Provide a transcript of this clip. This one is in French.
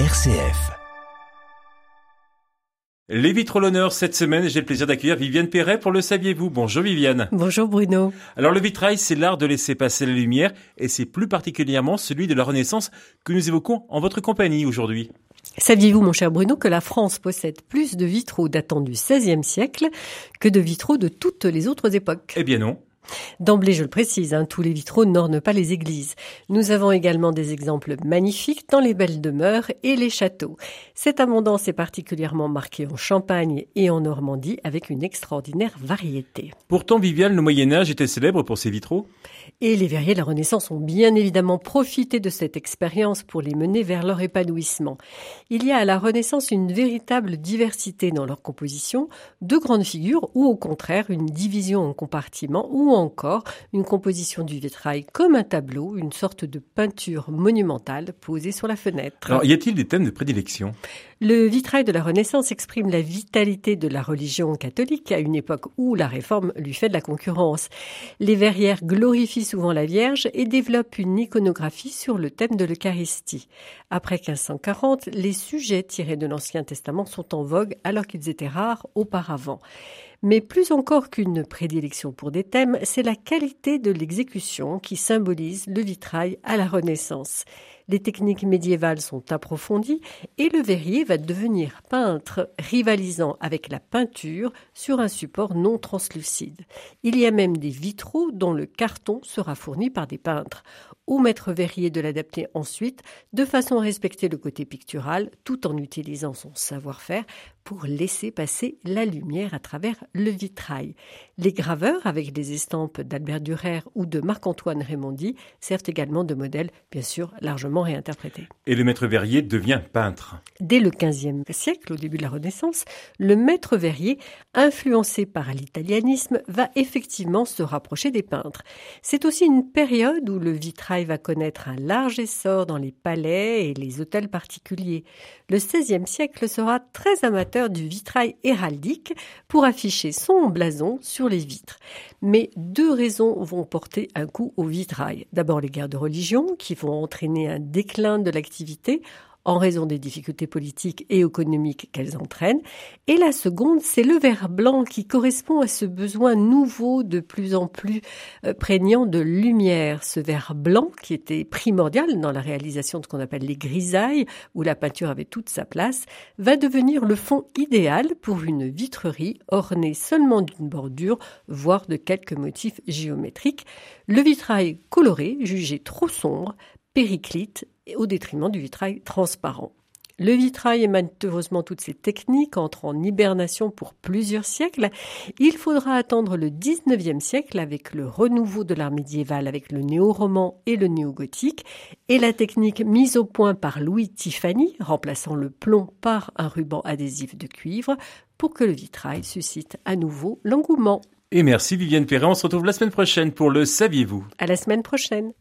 RCF. Les vitres l'honneur cette semaine, j'ai le plaisir d'accueillir Viviane Perret pour le saviez-vous. Bonjour Viviane. Bonjour Bruno. Alors le vitrail, c'est l'art de laisser passer la lumière et c'est plus particulièrement celui de la Renaissance que nous évoquons en votre compagnie aujourd'hui. Saviez-vous, mon cher Bruno, que la France possède plus de vitraux datant du XVIe siècle que de vitraux de toutes les autres époques? Eh bien non. D'emblée, je le précise, hein, tous les vitraux n'ornent pas les églises. Nous avons également des exemples magnifiques dans les belles demeures et les châteaux. Cette abondance est particulièrement marquée en Champagne et en Normandie avec une extraordinaire variété. Pourtant, Viviane, le Moyen Âge était célèbre pour ses vitraux. Et les verriers de la Renaissance ont bien évidemment profité de cette expérience pour les mener vers leur épanouissement. Il y a à la Renaissance une véritable diversité dans leur composition, de grandes figures ou au contraire une division en compartiments ou encore une composition du vitrail comme un tableau, une sorte de peinture monumentale posée sur la fenêtre. Alors, y a-t-il des thèmes de prédilection? Le vitrail de la Renaissance exprime la vitalité de la religion catholique à une époque où la réforme lui fait de la concurrence. Les verrières glorifient souvent la Vierge et développent une iconographie sur le thème de l'Eucharistie. Après 1540, les sujets tirés de l'Ancien Testament sont en vogue alors qu'ils étaient rares auparavant. Mais plus encore qu'une prédilection pour des thèmes, c'est la qualité de l'exécution qui symbolise le vitrail à la Renaissance. Les techniques médiévales sont approfondies et le verrier va devenir peintre, rivalisant avec la peinture sur un support non translucide. Il y a même des vitraux dont le carton sera fourni par des peintres. Au maître verrier de l'adapter ensuite de façon à respecter le côté pictural tout en utilisant son savoir-faire pour laisser passer la lumière à travers le vitrail. Les graveurs avec des estampes d'Albert Dürer ou de Marc-Antoine Raymondy servent également de modèle, bien sûr, largement réinterprété. Et le maître verrier devient peintre. Dès le XVe siècle, au début de la Renaissance, le maître verrier, influencé par l'italianisme, va effectivement se rapprocher des peintres. C'est aussi une période où le vitrail va connaître un large essor dans les palais et les hôtels particuliers. Le XVIe siècle sera très amateur du vitrail héraldique pour afficher son blason sur les vitres. Mais deux raisons vont porter un coup au vitrail. D'abord les guerres de religion qui vont entraîner un déclin de l'activité en raison des difficultés politiques et économiques qu'elles entraînent. Et la seconde, c'est le vert blanc qui correspond à ce besoin nouveau de plus en plus euh, prégnant de lumière. Ce vert blanc qui était primordial dans la réalisation de ce qu'on appelle les grisailles, où la peinture avait toute sa place, va devenir le fond idéal pour une vitrerie ornée seulement d'une bordure, voire de quelques motifs géométriques. Le vitrail coloré, jugé trop sombre, périclite au détriment du vitrail transparent. Le vitrail émane heureusement toutes ces techniques, entre en hibernation pour plusieurs siècles. Il faudra attendre le 19e siècle avec le renouveau de l'art médiéval avec le néo-roman et le néo-gothique et la technique mise au point par Louis Tiffany, remplaçant le plomb par un ruban adhésif de cuivre pour que le vitrail suscite à nouveau l'engouement. Et merci Viviane Perret, on se retrouve la semaine prochaine pour le Saviez-vous? À la semaine prochaine.